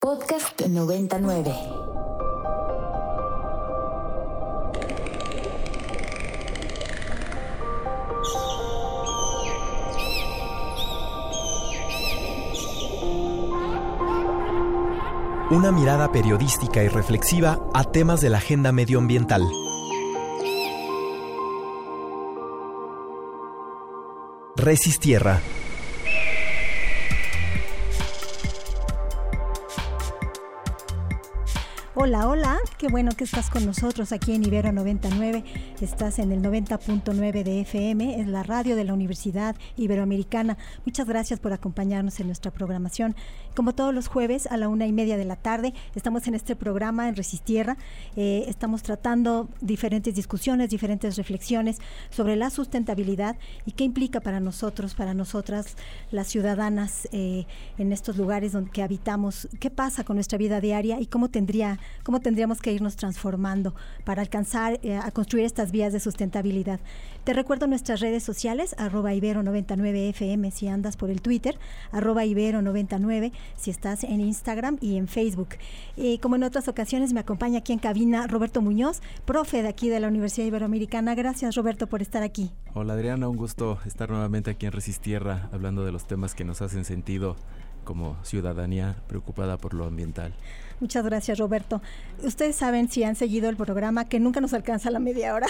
Podcast 99. Una mirada periodística y reflexiva a temas de la agenda medioambiental. Resistierra. Hola, hola, qué bueno que estás con nosotros aquí en Ibero 99. Estás en el 90.9 de FM, es la radio de la Universidad Iberoamericana. Muchas gracias por acompañarnos en nuestra programación. Como todos los jueves a la una y media de la tarde, estamos en este programa en Resistierra. Eh, estamos tratando diferentes discusiones, diferentes reflexiones sobre la sustentabilidad y qué implica para nosotros, para nosotras, las ciudadanas eh, en estos lugares donde habitamos, qué pasa con nuestra vida diaria y cómo tendría cómo tendríamos que irnos transformando para alcanzar eh, a construir estas vías de sustentabilidad. Te recuerdo nuestras redes sociales, arroba ibero99fm si andas por el Twitter, arroba ibero99 si estás en Instagram y en Facebook. Eh, como en otras ocasiones me acompaña aquí en cabina Roberto Muñoz, profe de aquí de la Universidad Iberoamericana. Gracias Roberto por estar aquí. Hola Adriana, un gusto estar nuevamente aquí en Resistierra hablando de los temas que nos hacen sentido como ciudadanía preocupada por lo ambiental. Muchas gracias, Roberto. Ustedes saben, si han seguido el programa, que nunca nos alcanza la media hora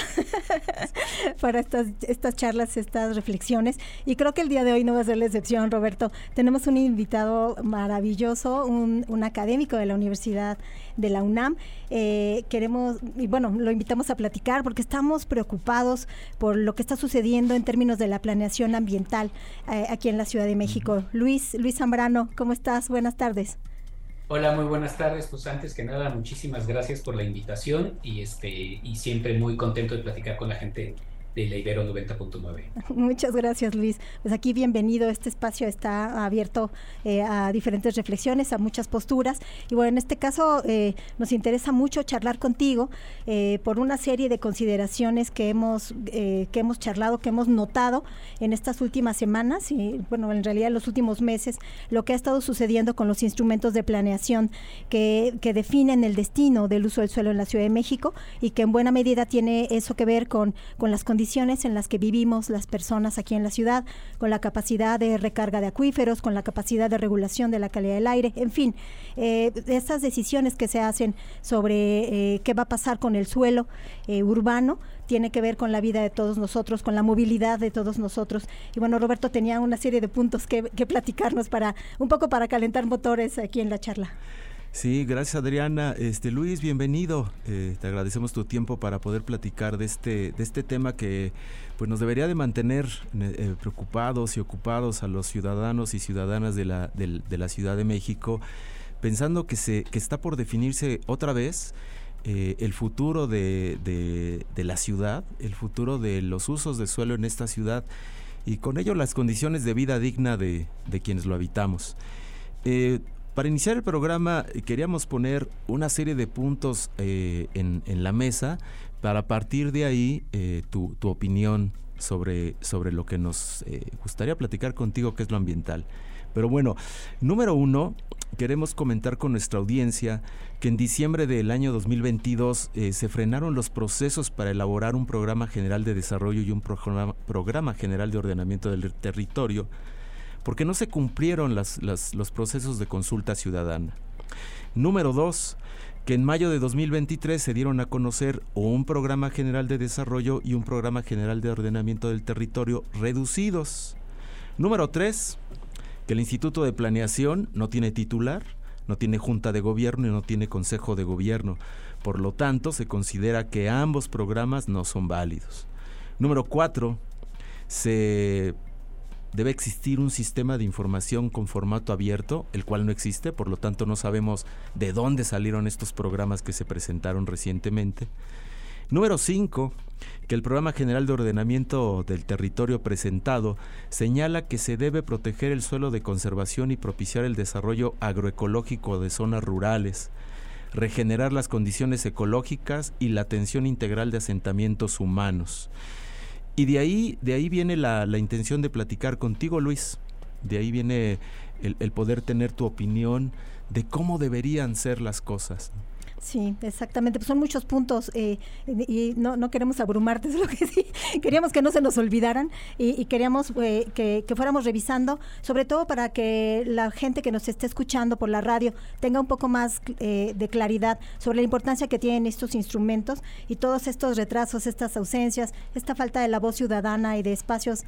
para estas, estas charlas, estas reflexiones. Y creo que el día de hoy no va a ser la excepción, Roberto. Tenemos un invitado maravilloso, un, un académico de la Universidad de la UNAM. Eh, queremos, y bueno, lo invitamos a platicar porque estamos preocupados por lo que está sucediendo en términos de la planeación ambiental eh, aquí en la Ciudad de México. Luis, Luis Zambrano, ¿cómo estás? Buenas tardes. Hola, muy buenas tardes. Pues antes que nada, muchísimas gracias por la invitación y este y siempre muy contento de platicar con la gente de la Ibero 90.9. Muchas gracias, Luis. Pues aquí bienvenido. Este espacio está abierto eh, a diferentes reflexiones, a muchas posturas. Y bueno, en este caso eh, nos interesa mucho charlar contigo eh, por una serie de consideraciones que hemos, que hemos charlado, que hemos notado en estas últimas semanas y, bueno, en realidad en los últimos meses, lo que ha estado sucediendo con los instrumentos de planeación que, que definen el destino del uso del suelo en la Ciudad de México y que en buena medida tiene eso que ver con, con las condiciones en las que vivimos las personas aquí en la ciudad, con la capacidad de recarga de acuíferos, con la capacidad de regulación de la calidad del aire, en fin, eh, estas decisiones que se hacen sobre eh, qué va a pasar con el suelo eh, urbano tiene que ver con la vida de todos nosotros, con la movilidad de todos nosotros. Y bueno, Roberto tenía una serie de puntos que, que platicarnos para un poco para calentar motores aquí en la charla. Sí, gracias Adriana. Este Luis, bienvenido. Eh, te agradecemos tu tiempo para poder platicar de este, de este tema que pues nos debería de mantener eh, preocupados y ocupados a los ciudadanos y ciudadanas de la, de, la Ciudad de México, pensando que se, que está por definirse otra vez eh, el futuro de, de, la ciudad, el futuro de los usos de suelo en esta ciudad y con ello las condiciones de vida digna de, quienes lo habitamos. Para iniciar el programa eh, queríamos poner una serie de puntos eh, en, la mesa para partir de ahí eh, tu, opinión sobre, sobre lo que nos gustaría platicar contigo, que es lo ambiental. Pero bueno, número uno, queremos comentar con nuestra audiencia que en diciembre del año 2022 se frenaron los procesos para elaborar un programa general de desarrollo y un programa general de ordenamiento del territorio porque no se cumplieron los procesos de consulta ciudadana. Número dos, que en mayo de 2023 se dieron a conocer un programa general de desarrollo y un programa general de ordenamiento del territorio reducidos. Número tres, que el Instituto de Planeación no tiene titular, no tiene junta de gobierno y no tiene consejo de gobierno. Por lo tanto, se considera que ambos programas no son válidos. Número cuatro, se debe existir un sistema de información con formato abierto, el cual no existe, por lo tanto no sabemos de dónde salieron estos programas que se presentaron recientemente. Número 5, que el Programa General de Ordenamiento del Territorio presentado señala que se debe proteger el suelo de conservación y propiciar el desarrollo agroecológico de zonas rurales, regenerar las condiciones ecológicas y la atención integral de asentamientos humanos. Y de ahí, de ahí viene la, intención de platicar contigo, Luis. De ahí viene el, el poder tener tu opinión de cómo deberían ser las cosas. Sí, exactamente. Pues son muchos puntos eh, y no, no queremos abrumarte, es lo que sí. Queríamos que no se nos olvidaran y, queríamos eh, que, fuéramos revisando, sobre todo para que la gente que nos esté escuchando por la radio tenga un poco más eh, de claridad sobre la importancia que tienen estos instrumentos y todos estos retrasos, estas ausencias, esta falta de la voz ciudadana y de espacios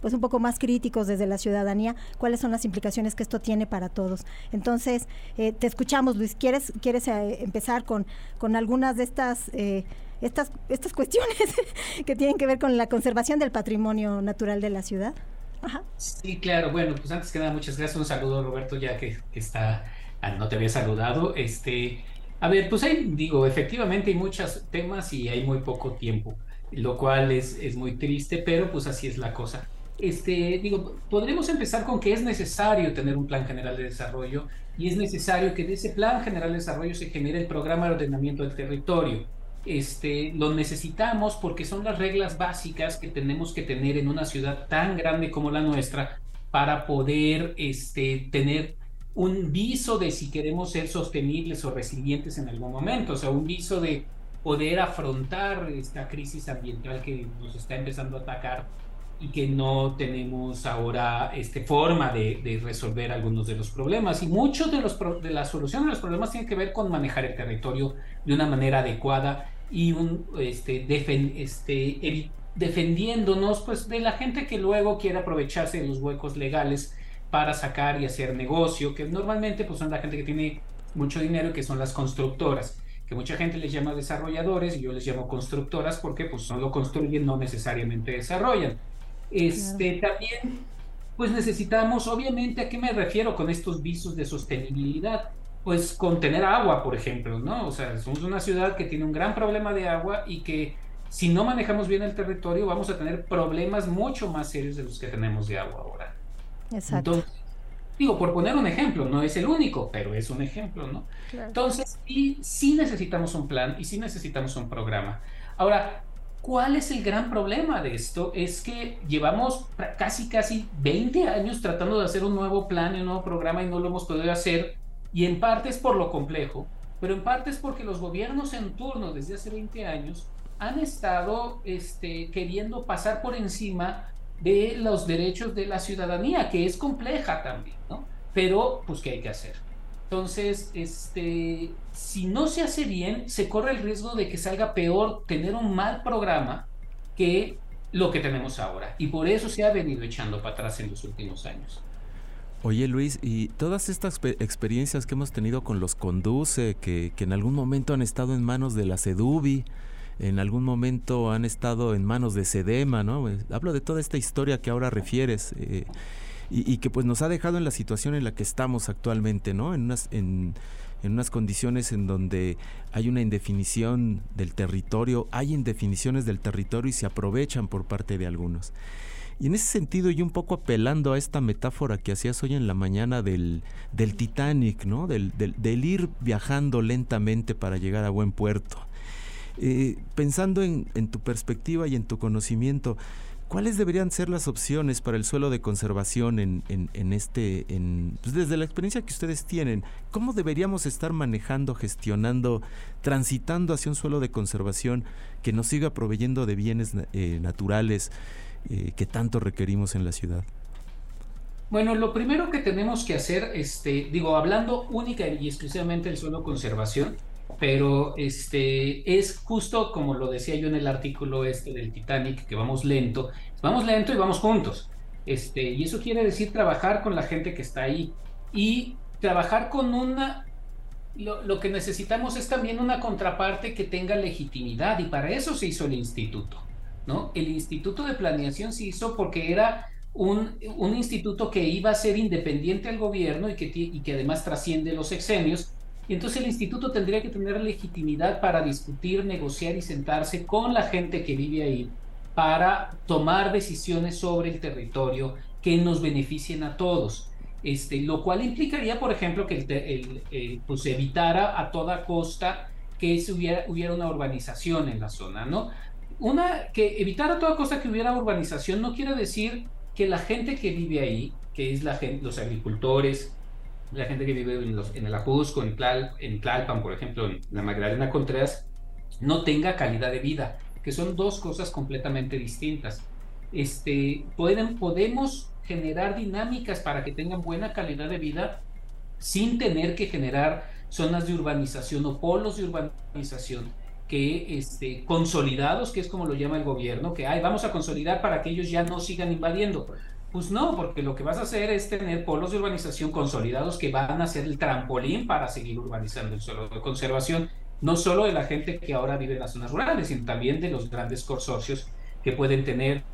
pues un poco más críticos desde la ciudadanía, cuáles son las implicaciones que esto tiene para todos. Entonces, te escuchamos, Luis. ¿Quieres, quieres empezar con, con algunas de estas... Eh, estas, estas cuestiones que tienen que ver con la conservación del patrimonio natural de la ciudad. Sí, claro. Bueno, pues antes que nada, muchas gracias. Un saludo, Roberto, ya que, está, ah, no te había saludado. Este, a ver, pues hay, digo, efectivamente hay muchos temas y hay muy poco tiempo, lo cual es, es muy triste, pero pues así es la cosa. Este, digo, podremos empezar con que es necesario tener un plan general de desarrollo y es necesario que de ese plan general de desarrollo se genere el programa de ordenamiento del territorio. Este, lo necesitamos porque son las reglas básicas que tenemos que tener en una ciudad tan grande como la nuestra para poder este, tener un viso de si queremos ser sostenibles o resilientes en algún momento, o sea, un viso de poder afrontar esta crisis ambiental que nos está empezando a atacar y que no tenemos ahora este, forma de, resolver algunos de los problemas. Y muchos de, los, de la solución de los problemas tiene que ver con manejar el territorio de una manera adecuada y un, este, este, defendiéndonos pues, de la gente que luego quiere aprovecharse de los huecos legales para sacar y hacer negocio, que normalmente pues, son la gente que tiene mucho dinero, que son las constructoras que mucha gente les llama desarrolladores y yo les llamo constructoras porque pues solo construyen, no necesariamente desarrollan. Este, También, pues necesitamos, obviamente, ¿a qué me refiero con estos visos de sostenibilidad? Pues con tener agua, por ejemplo, ¿no? O sea, somos una ciudad que tiene un gran problema de agua y que si no manejamos bien el territorio vamos a tener problemas mucho más serios de los que tenemos de agua ahora. Exacto. digo, por poner un ejemplo, no es el único, pero es un ejemplo, ¿no? Entonces, sí, sí necesitamos un plan y sí necesitamos un programa. Ahora, ¿Cuál es el gran problema de esto? Es que llevamos casi, casi 20 años tratando de hacer un nuevo plan un nuevo programa y no lo hemos podido hacer. Y en parte es por lo complejo, pero en parte es porque los gobiernos en turno desde hace 20 años han estado este, queriendo pasar por encima de los derechos de la ciudadanía, que es compleja también, ¿no? Pero, pues, ¿qué hay que hacer? Entonces, este, si no se hace bien, se corre el riesgo de que salga peor tener un mal programa que lo que tenemos ahora. Y por eso se ha venido echando para atrás en los últimos años. Oye Luis, y todas estas experiencias que hemos tenido con los Conduce, que, en algún momento han estado en manos de la CEDUBI, en algún momento han estado en manos de SEDEMA, ¿no? Hablo de toda esta historia que ahora refieres. Eh, y, que pues nos ha dejado en la situación en la que estamos actualmente, ¿no? En unas, en, unas condiciones en donde hay una indefinición del territorio, hay indefiniciones del territorio y se aprovechan por parte de algunos. Y en ese sentido, y un poco apelando a esta metáfora que hacías hoy en la mañana del, del Titanic, ¿no? Del, del, ir viajando lentamente para llegar a buen puerto. Eh, pensando en, en, tu perspectiva y en tu conocimiento, ¿Cuáles deberían ser las opciones para el suelo de conservación en, este, pues, desde la experiencia que ustedes tienen? ¿Cómo deberíamos estar manejando, gestionando, transitando hacia un suelo de conservación que nos siga proveyendo de bienes eh, naturales eh, que tanto requerimos en la ciudad? Bueno, lo primero que tenemos que hacer, este, digo, hablando única y exclusivamente del suelo de conservación, pero este es justo como lo decía yo en el artículo este del Titanic, que vamos lento, vamos lento y vamos juntos. Este, y eso quiere decir trabajar con la gente que está ahí y trabajar con una lo, lo, que necesitamos es también una contraparte que tenga legitimidad y para eso se hizo el instituto, ¿no? El instituto de planeación se hizo porque era un, un instituto que iba a ser independiente al gobierno y que, y que además trasciende los exenios y entonces el instituto tendría que tener legitimidad para discutir, negociar y sentarse con la gente que vive ahí para tomar decisiones sobre el territorio que nos beneficien a todos. Este, lo cual implicaría, por ejemplo, que el, pues evitara a toda costa que hubiera, hubiera una urbanización en la zona, ¿no? Una, que evitar a toda costa que hubiera urbanización no quiere decir que la gente que vive ahí que es la gente, los agricultores, la gente que vive en, los, en el Ajusco, en, en Tlalpan, por ejemplo, en la Magdalena Contreras, no tenga calidad de vida, que son dos cosas completamente distintas. Este, pueden, podemos generar dinámicas para que tengan buena calidad de vida sin tener que generar zonas de urbanización o polos de urbanización que este, consolidados, que es como lo llama el gobierno, que Ay, vamos a consolidar para que ellos ya no sigan invadiendo. Pues no, porque lo que vas a hacer es tener polos de urbanización consolidados que van a ser el trampolín para seguir urbanizando el suelo de conservación, no solo de la gente que ahora vive en las zonas rurales, sino también de los grandes consorcios que pueden tener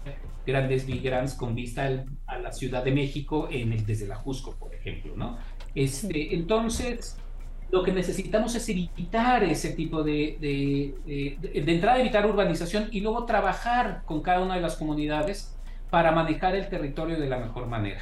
grandes migrants con vista a la Ciudad de México en el, desde la Jusco, por ejemplo, ¿no? Este, Entonces, lo que necesitamos es evitar ese tipo de, de, de, de entrada, evitar urbanización y luego trabajar con cada una de las comunidades para manejar el territorio de la mejor manera.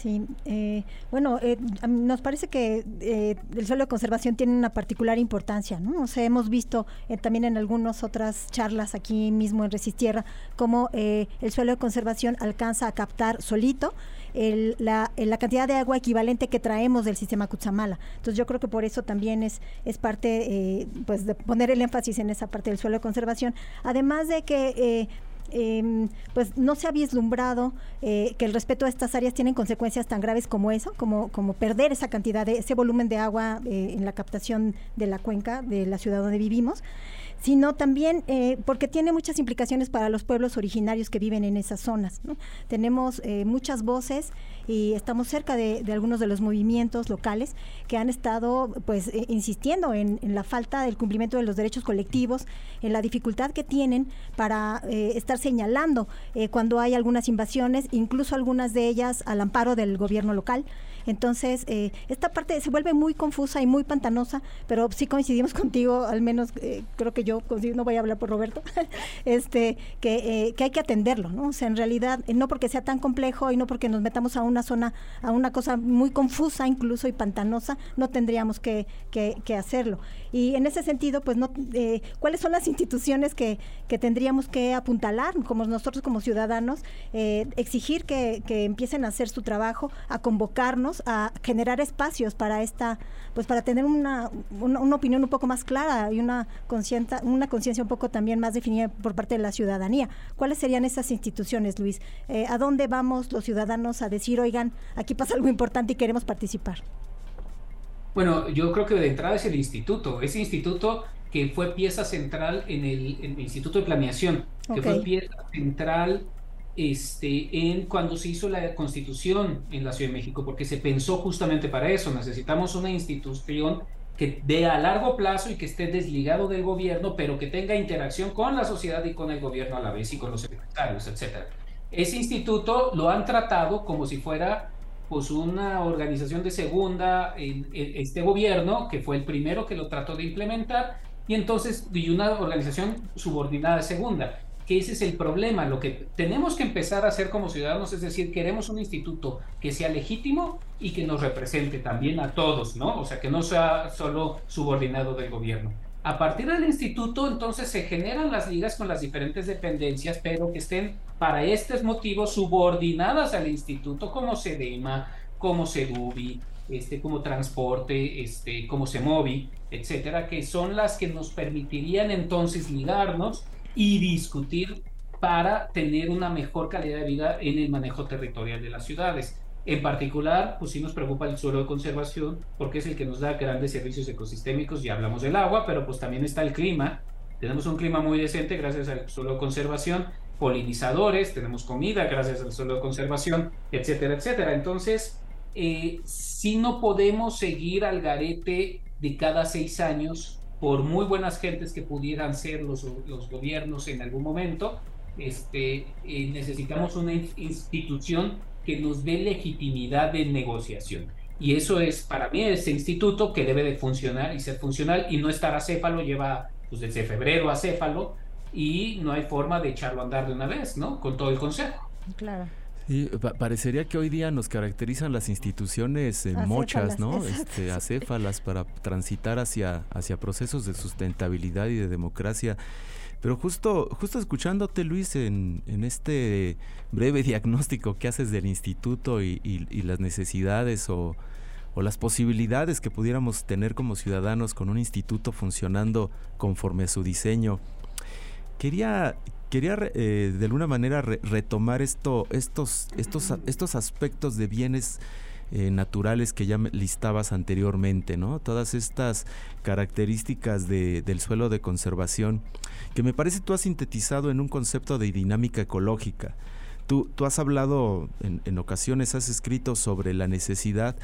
Sí, eh, bueno, eh, nos parece que eh, el suelo de conservación tiene una particular importancia, ¿no? O sea, hemos visto eh, también en algunas otras charlas aquí mismo en Resistierra cómo el suelo de conservación alcanza a captar solito el, la, la, cantidad de agua equivalente que traemos del sistema Cutzamala. Entonces yo creo que por eso también es, parte, pues, de poner el énfasis en esa parte del suelo de conservación. Además de que eh, pues no se ha vislumbrado eh, que el respeto a estas áreas tienen consecuencias tan graves como eso, como, como perder esa cantidad de ese volumen de agua eh, en la captación de la cuenca de la ciudad donde vivimos sino también eh, porque tiene muchas implicaciones para los pueblos originarios que viven en esas zonas. Tenemos muchas voces y estamos cerca de, algunos de los movimientos locales que han estado pues eh, insistiendo en, la falta del cumplimiento de los derechos colectivos, en la dificultad que tienen para eh, estar señalando eh, cuando hay algunas invasiones, incluso algunas de ellas al amparo del gobierno local. Entonces, esta parte se vuelve muy confusa y muy pantanosa, pero sí coincidimos contigo, al menos creo que yo no voy a hablar por Roberto, este, que, que, hay que atenderlo, ¿no? O sea, en realidad, no porque sea tan complejo y no porque nos metamos a una zona, a una cosa muy confusa incluso y pantanosa, no tendríamos que, hacerlo. Y en ese sentido, pues, no, ¿cuáles son las instituciones que, tendríamos que apuntalar, como nosotros como ciudadanos, exigir que, empiecen a hacer su trabajo, a convocarnos? a generar espacios para esta, pues para tener una, una, una opinión un poco más clara y una conciencia una conciencia un poco también más definida por parte de la ciudadanía. ¿Cuáles serían esas instituciones, Luis? Eh, ¿A dónde vamos los ciudadanos a decir, oigan, aquí pasa algo importante y queremos participar? Bueno, yo creo que de entrada es el instituto, ese instituto que fue pieza central en el, en el Instituto de Planeación, que fue pieza central este, en cuando se hizo la constitución en la Ciudad de México, porque se pensó justamente para eso. Necesitamos una institución que dé a largo plazo y que esté desligado del gobierno, pero que tenga interacción con la sociedad y con el gobierno a la vez y con los secretarios, etcétera. Ese instituto lo han tratado como si fuera pues una organización de segunda en, este gobierno, que fue el primero que lo trató de implementar, y entonces y una organización subordinada de segunda que ese es el problema. Lo que tenemos que empezar a hacer como ciudadanos es decir, queremos un instituto que sea legítimo y que nos represente también a todos, ¿no? O sea, que no sea solo subordinado del gobierno. A partir del instituto, entonces se generan las ligas con las diferentes dependencias, pero que estén para estos motivos subordinadas al instituto, como SEDEMA, como SEDUBI, este, como transporte, este, como SEMOVI, etcétera, que son las que nos permitirían entonces ligarnos y discutir para tener una mejor calidad de vida en el manejo territorial de las ciudades. En particular, pues sí nos preocupa el suelo de conservación porque es el que nos da grandes servicios ecosistémicos, ya hablamos del agua, pero pues también está el clima. Tenemos un clima muy decente gracias al suelo de conservación, polinizadores, tenemos comida gracias al suelo de conservación, etcétera, etcétera. Entonces, eh, si no podemos seguir al garete de cada seis años por muy buenas gentes que pudieran ser los, los gobiernos en algún momento, este, eh, necesitamos una institución que nos dé legitimidad de negociación. Y eso es para mí ese instituto que debe de funcionar y ser funcional y no estar acéfalo, lleva pues, desde febrero acéfalo y no hay forma de echarlo a andar de una vez, ¿no? Con todo el consejo. Claro. Sí, pa parecería que hoy día nos caracterizan las instituciones eh, mochas, ¿no? Este, acéfalas para transitar hacia, hacia procesos de sustentabilidad y de democracia. Pero justo, justo escuchándote, Luis, en, este breve diagnóstico que haces del instituto y, las necesidades o, las posibilidades que pudiéramos tener como ciudadanos con un instituto funcionando conforme a su diseño, quería, quería eh, de alguna manera retomar esto, estos, estos, estos aspectos de bienes eh, naturales que ya listabas anteriormente, ¿no? Todas estas características del suelo de conservación que me parece tú has sintetizado en un concepto de dinámica ecológica. Tú, tú has hablado en, ocasiones, has escrito sobre la necesidad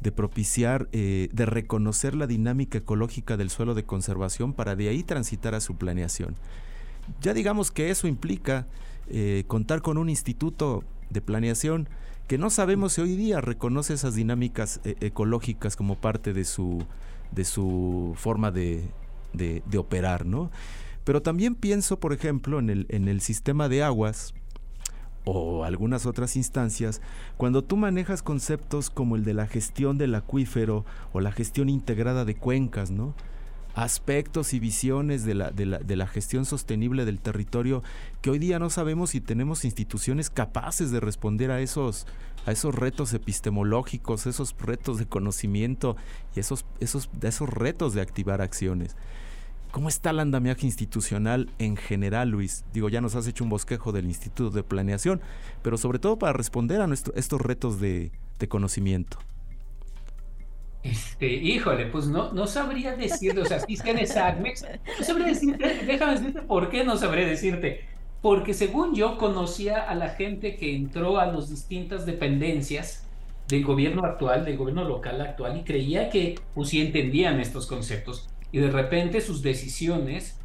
de propiciar, eh, de reconocer la dinámica ecológica del suelo de conservación para de ahí transitar a su planeación. Ya digamos que eso implica eh, contar con un instituto de planeación que no sabemos si hoy día reconoce esas dinámicas eh, ecológicas como parte de su, de su forma de, de, operar, ¿no? Pero también pienso, por ejemplo, en el, en el sistema de aguas o algunas otras instancias, cuando tú manejas conceptos como el de la gestión del acuífero o la gestión integrada de cuencas, ¿no? Aspectos y visiones de la, gestión sostenible del territorio que hoy día no sabemos si tenemos instituciones capaces de responder a esos, retos epistemológicos, esos retos de conocimiento y esos, retos de activar acciones. ¿Cómo está el andamiaje institucional en general, Luis? Digo, ya nos has hecho un bosquejo del Instituto de Planeación, pero sobre todo para responder a estos retos de conocimiento. Este, híjole, pues no, no sabría decirte, o sea, si tienes SACMEX, no sabría decirte, déjame decirte por qué no sabré decirte. Porque según yo conocía a la gente que entró a las distintas dependencias del gobierno actual, del gobierno local actual, y creía que pues entendían estos conceptos. Y de repente sus decisiones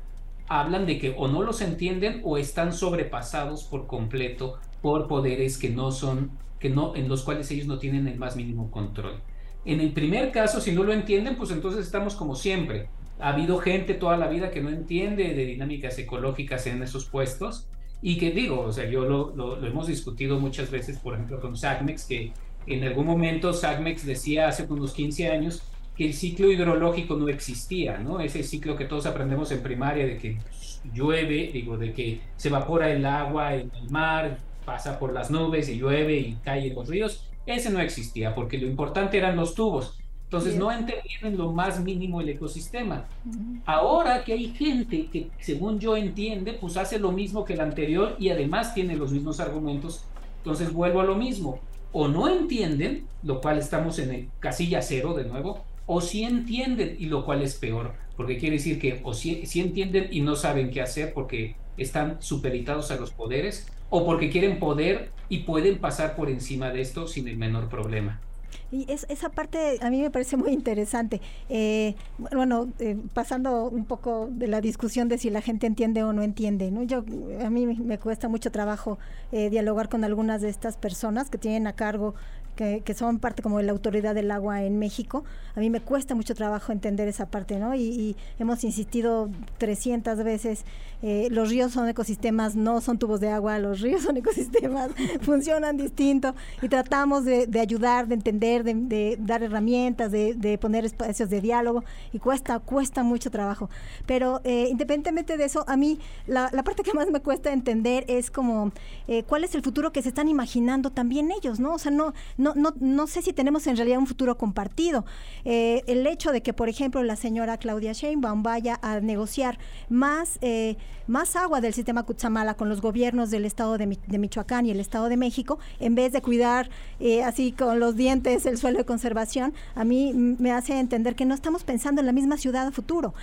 hablan de que o no los entienden o están sobrepasados por completo por poderes que no son, que no, en los cuales ellos no tienen el más mínimo control. En el primer caso, si no lo entienden, pues entonces estamos como siempre. Ha habido gente toda la vida que no entiende de dinámicas ecológicas en esos puestos y que digo, o sea, yo lo, hemos discutido muchas veces, por ejemplo, con SACMEX, que en algún momento SACMEX decía hace unos 15 años que el ciclo hidrológico no existía, ¿no? Ese ciclo que todos aprendemos en primaria de que llueve, digo, de que se evapora el agua en el mar, pasa por las nubes y llueve y cae en los ríos ese no existía porque lo importante eran los tubos. Entonces no entendían en lo más mínimo el ecosistema. Ahora que hay gente que, según yo entiende, pues hace lo mismo que el anterior y además tiene los mismos argumentos, entonces vuelvo a lo mismo. O no entienden, lo cual estamos en el casilla cero de nuevo, o sí entienden y lo cual es peor, porque quiere decir que o sí, sí entienden y no saben qué hacer porque están supeditados a los poderes, o porque quieren poder y pueden pasar por encima de esto sin el menor problema. Y es, esa parte a mí me parece muy interesante. Eh, bueno, eh, pasando un poco de la discusión de si la gente entiende o no entiende, ¿no? Yo, a mí me cuesta mucho trabajo eh, dialogar con algunas de estas personas que tienen a cargo que, son parte como de la autoridad del agua en México. A mí me cuesta mucho trabajo entender esa parte, ¿no? Y, hemos insistido 300 veces, eh, los ríos son ecosistemas, no son tubos de agua, los ríos son ecosistemas, funcionan distinto y tratamos de, ayudar, de entender, de, dar herramientas, de, poner espacios de diálogo y cuesta, cuesta mucho trabajo. Pero eh, independientemente de eso, a mí la, parte que más me cuesta entender es como eh, cuál es el futuro que se están imaginando también ellos, ¿no? O sea, no no, no, sé si tenemos en realidad un futuro compartido. Eh, el hecho de que, por ejemplo, la señora Claudia Sheinbaum vaya a negociar más, eh, más agua del sistema Cutzamala con los gobiernos del estado de, Michoacán y el estado de México, en vez de cuidar eh, así con los dientes el suelo de conservación, a mí me hace entender que no estamos pensando en la misma ciudad a futuro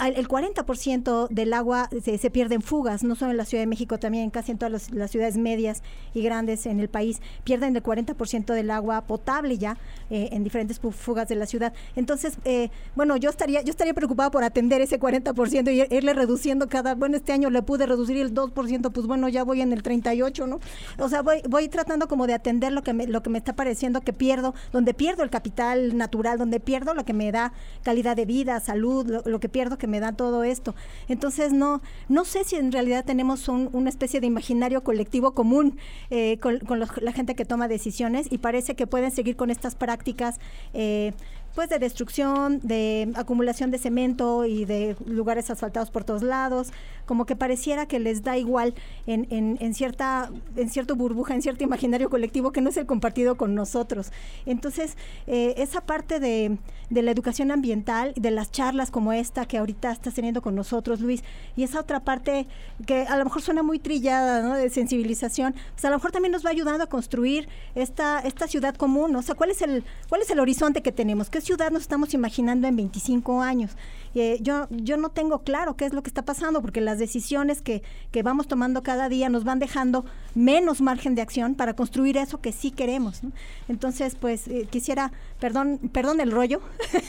el 40% del agua se, pierde en fugas, no solo en la Ciudad de México, también casi en todas las, ciudades medias y grandes en el país, pierden el 40% del agua potable ya eh, en diferentes fugas de la ciudad. Entonces, eh, bueno, yo estaría yo estaría preocupada por atender ese 40% y irle reduciendo cada, bueno, este año le pude reducir el 2%, pues bueno, ya voy en el 38, ¿no? O sea, voy, voy tratando como de atender lo que me, lo que me está pareciendo que pierdo, donde pierdo el capital natural, donde pierdo lo que me da calidad de vida, salud, lo, lo que pierdo que me da todo esto. Entonces, no, no sé si en realidad tenemos una especie de imaginario colectivo común eh, con, la gente que toma decisiones y parece que pueden seguir con estas prácticas. Eh, pues de destrucción, de acumulación de cemento y de lugares asfaltados por todos lados, como que pareciera que les da igual en, en, cierta, en cierto burbuja, en cierto imaginario colectivo que no es el compartido con nosotros. Entonces, eh, esa parte de, de, la educación ambiental, de las charlas como esta que ahorita estás teniendo con nosotros, Luis, y esa otra parte que a lo mejor suena muy trillada, ¿no? De sensibilización, pues a lo mejor también nos va ayudando a construir esta, esta ciudad común, O sea, ¿cuál es el, cuál es el horizonte que tenemos? ¿Qué ciudad nos estamos imaginando en 25 años? Eh, yo, yo no tengo claro qué es lo que está pasando, porque las decisiones que, que vamos tomando cada día nos van dejando menos margen de acción para construir eso que sí queremos. Entonces, pues eh, quisiera, perdón, perdón el rollo,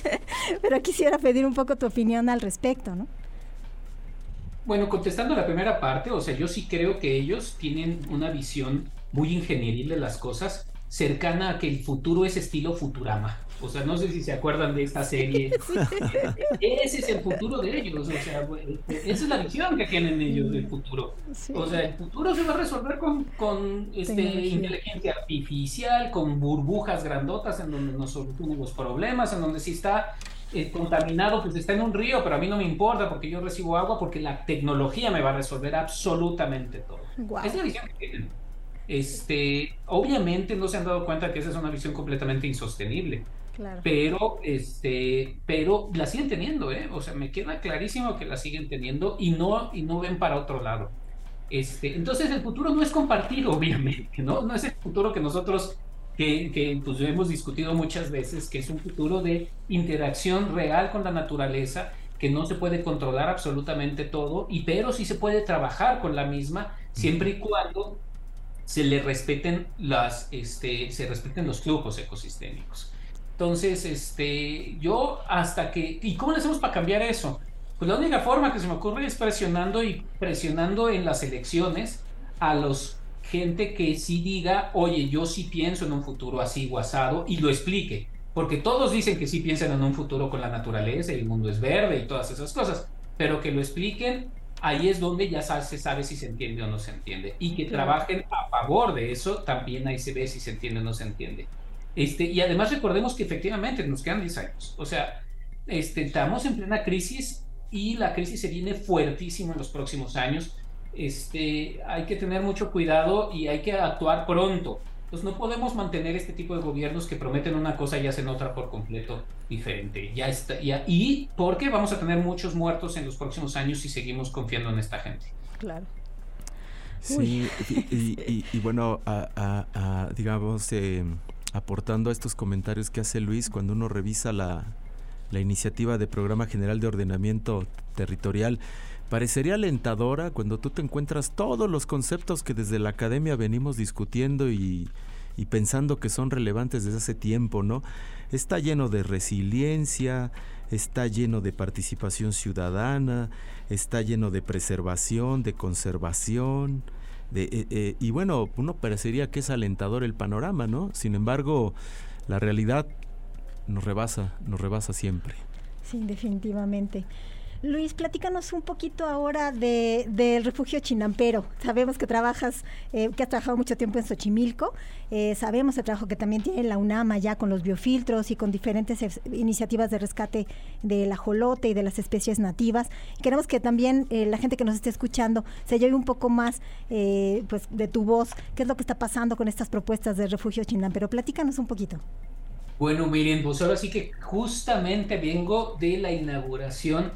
pero quisiera pedir un poco tu opinión al respecto, ¿no? Bueno, contestando la primera parte, o sea, yo sí creo que ellos tienen una visión muy ingenieril de las cosas, cercana a que el futuro es estilo Futurama. O sea, no sé si se acuerdan de esta serie. Ese es el futuro de ellos. O sea, esa es la visión que tienen ellos del futuro. O sea, el futuro se va a resolver con, con este, inteligencia artificial, con burbujas grandotas en donde nos solucionan los problemas, en donde si está eh, contaminado, pues está en un río, pero a mí no me importa porque yo recibo agua porque la tecnología me va a resolver absolutamente todo. Es la visión que tienen. Este, obviamente no se han dado cuenta que esa es una visión completamente insostenible. Pero, este, pero la siguen teniendo, ¿eh? O sea, me queda clarísimo que la siguen teniendo y no, y no ven para otro lado. Este, entonces el futuro no es compartir, obviamente, ¿no? No es el futuro que nosotros, que, que pues, hemos discutido muchas veces, que es un futuro de interacción real con la naturaleza, que no se puede controlar absolutamente todo, y pero sí se puede trabajar con la misma, siempre y cuando se le respeten las, este, se respeten los flujos ecosistémicos. Entonces, este, yo hasta que, ¿y cómo le hacemos para cambiar eso? Pues la única forma que se me ocurre es presionando y presionando en las elecciones a los gente que sí diga, oye, yo sí pienso en un futuro así guasado y lo explique. Porque todos dicen que sí piensan en un futuro con la naturaleza, el mundo es verde y todas esas cosas, pero que lo expliquen ahí es donde ya se sabe si se entiende o no se entiende. Y que trabajen a favor de eso, también ahí se ve si se entiende o no se entiende. Este, y además recordemos que efectivamente nos quedan 10 años. O sea, este, estamos en plena crisis y la crisis se viene fuertísimo en los próximos años. Este, hay que tener mucho cuidado y hay que actuar pronto. Entonces no podemos mantener este tipo de gobiernos que prometen una cosa y hacen otra por completo diferente. Ya está, ya, y porque vamos a tener muchos muertos en los próximos años si seguimos confiando en esta gente. Claro. Sí, y, bueno, digamos, eh, aportando a estos comentarios que hace Luis, cuando uno revisa la, iniciativa de Programa General de Ordenamiento Territorial, parecería alentadora cuando tú te encuentras todos los conceptos que desde la academia venimos discutiendo y, pensando que son relevantes desde hace tiempo, ¿no? Está lleno de resiliencia, está lleno de participación ciudadana, está lleno de preservación, de conservación, de, eh, eh, y bueno, uno parecería que es alentador el panorama, ¿no? Sin embargo, la realidad nos rebasa, nos rebasa siempre. Sí, definitivamente. Luis, platícanos un poquito ahora de, del refugio Chinampero. Sabemos que trabajas, eh, que has trabajado mucho tiempo en Xochimilco. Eh, sabemos el trabajo que también tiene la UNAMA ya con los biofiltros y con diferentes iniciativas de rescate del ajolote y de las especies nativas. Queremos que también eh, la gente que nos esté escuchando se lleve un poco más pues, de tu voz. ¿Qué es lo que está pasando con estas propuestas del refugio Chinampero? Platícanos un poquito. Bueno, miren, pues ahora sí que justamente vengo de la inauguración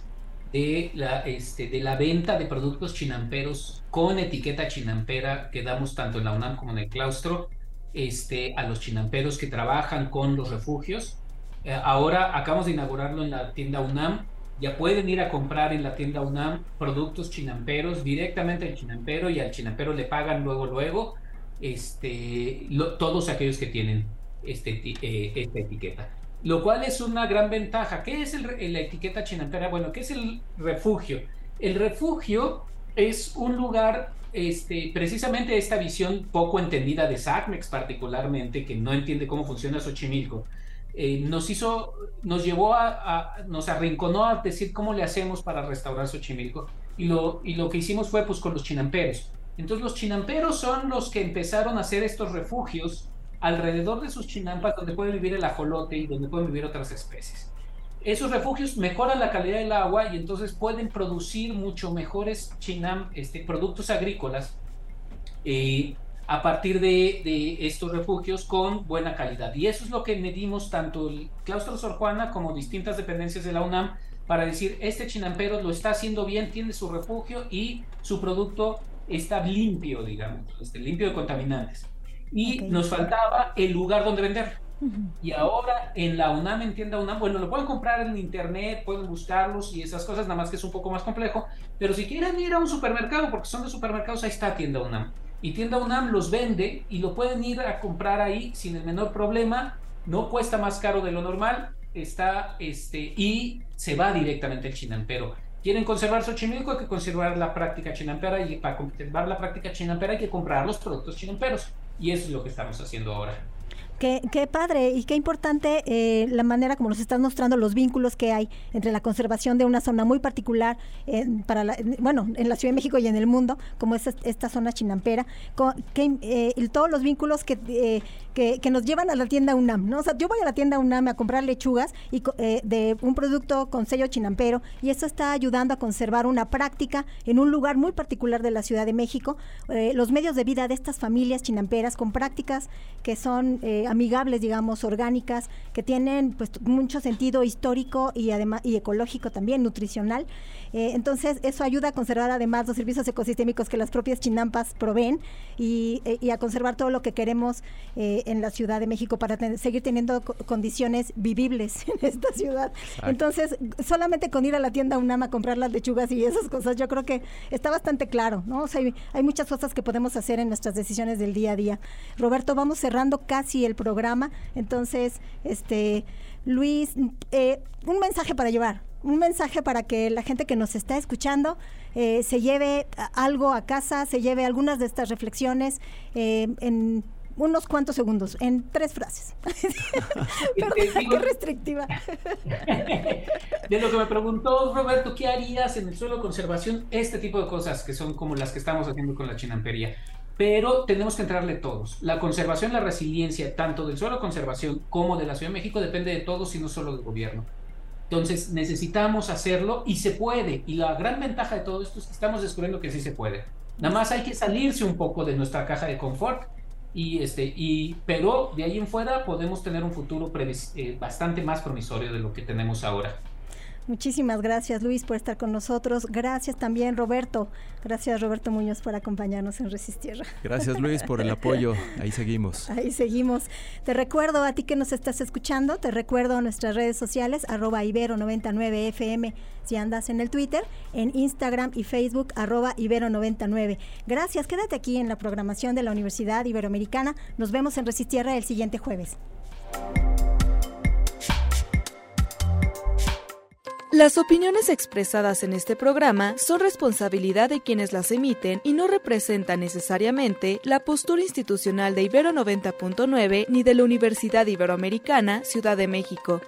de la, este, de la venta de productos chinamperos con etiqueta chinampera que damos tanto en la UNAM como en el claustro este, a los chinamperos que trabajan con los refugios. Eh, ahora acabamos de inaugurarlo en la tienda UNAM. Ya pueden ir a comprar en la tienda UNAM productos chinamperos directamente al chinampero y al chinampero le pagan luego, luego, este, todos aquellos que tienen este, eh, esta etiqueta lo cual es una gran ventaja. ¿Qué es el, la etiqueta chinampera? Bueno, ¿qué es el refugio? El refugio es un lugar, este, precisamente esta visión poco entendida de SACMEX particularmente, que no entiende cómo funciona Xochimilco, eh, nos hizo, nos llevó a, nos arrinconó a decir cómo le hacemos para restaurar Xochimilco, y lo, y lo que hicimos fue pues con los chinamperos. Entonces los chinamperos son los que empezaron a hacer estos refugios alrededor de sus chinampas donde puede vivir el ajolote y donde pueden vivir otras especies. Esos refugios mejoran la calidad del agua y entonces pueden producir mucho mejores chinam, este, productos agrícolas eh, a partir de, estos refugios con buena calidad. Y eso es lo que medimos tanto el claustro Sor Juana como distintas dependencias de la UNAM para decir, este chinampero lo está haciendo bien, tiene su refugio y su producto está limpio, digamos, este, limpio de contaminantes. Y nos faltaba el lugar donde vender. Y ahora en la UNAM, en tienda UNAM, bueno, lo pueden comprar en internet, pueden buscarlos y esas cosas, nada más que es un poco más complejo. Pero si quieren ir a un supermercado, porque son de supermercados, ahí está tienda UNAM. Y tienda UNAM los vende y lo pueden ir a comprar ahí sin el menor problema. No cuesta más caro de lo normal. Está este y se va directamente el chinampero. Quieren conservar Xochimilco, hay que conservar la práctica chinampera y para conservar la práctica chinampera hay que comprar los productos chinamperos. Y eso es lo que estamos haciendo ahora. Qué, padre y qué importante eh, la manera como nos estás mostrando los vínculos que hay entre la conservación de una zona muy particular, para bueno, en la Ciudad de México y en el mundo, como es esta zona chinampera, que, eh, todos los vínculos eh, que, que, nos llevan a la tienda UNAM, ¿no? O sea, yo voy a la tienda UNAM a comprar lechugas y de un producto con sello chinampero y eso está ayudando a conservar una práctica en un lugar muy particular de la Ciudad de México, los medios de vida de estas familias chinamperas con prácticas que son amigables, digamos, orgánicas, que tienen pues mucho sentido histórico y además y ecológico también, nutricional. Eh, entonces, eso ayuda a conservar además los servicios ecosistémicos que las propias chinampas proveen y, eh, a conservar todo lo que queremos eh, en la Ciudad de México para seguir teniendo condiciones vivibles en esta ciudad. Entonces, solamente con ir a la tienda UNAM a comprar las lechugas y esas cosas, yo creo que está bastante claro, ¿no? O sea, hay, hay muchas cosas que podemos hacer en nuestras decisiones del día a día. Roberto, vamos cerrando casi el programa. Entonces, este, Luis, eh, un mensaje para llevar, un mensaje para que la gente que nos está escuchando eh, se lleve algo a casa, se lleve algunas de estas reflexiones eh, en unos cuantos segundos, en tres frases. qué restrictiva. de lo que me preguntó Roberto, ¿qué harías en el suelo de conservación? Este tipo de cosas que son como las que estamos haciendo con la chinampería pero tenemos que entrarle todos. La conservación, la resiliencia, tanto del suelo conservación como de la Ciudad de México, depende de todos y no solo del gobierno. Entonces necesitamos hacerlo y se puede. Y la gran ventaja de todo esto es que estamos descubriendo que sí se puede. Nada más hay que salirse un poco de nuestra caja de confort. Y este, y, pero de ahí en fuera podemos tener un futuro eh, bastante más promisorio de lo que tenemos ahora. Muchísimas gracias Luis por estar con nosotros. Gracias también Roberto. Gracias Roberto Muñoz por acompañarnos en Resistierra. Gracias Luis por el apoyo. Ahí seguimos. Ahí seguimos. Te recuerdo a ti que nos estás escuchando, te recuerdo a nuestras redes sociales, arroba ibero99fm si andas en el Twitter, en Instagram y Facebook, arroba ibero99. Gracias, quédate aquí en la programación de la Universidad Iberoamericana. Nos vemos en Resistierra el siguiente jueves. Las opiniones expresadas en este programa son responsabilidad de quienes las emiten y no representan necesariamente la postura institucional de Ibero 90.9 ni de la Universidad Iberoamericana, Ciudad de México.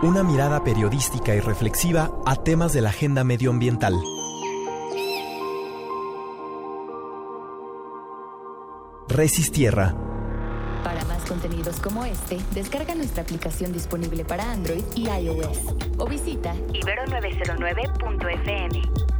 Una mirada periodística y reflexiva a temas de la agenda medioambiental. Resistierra. Para más contenidos como este, descarga nuestra aplicación disponible para Android y iOS o visita ibero909.fm.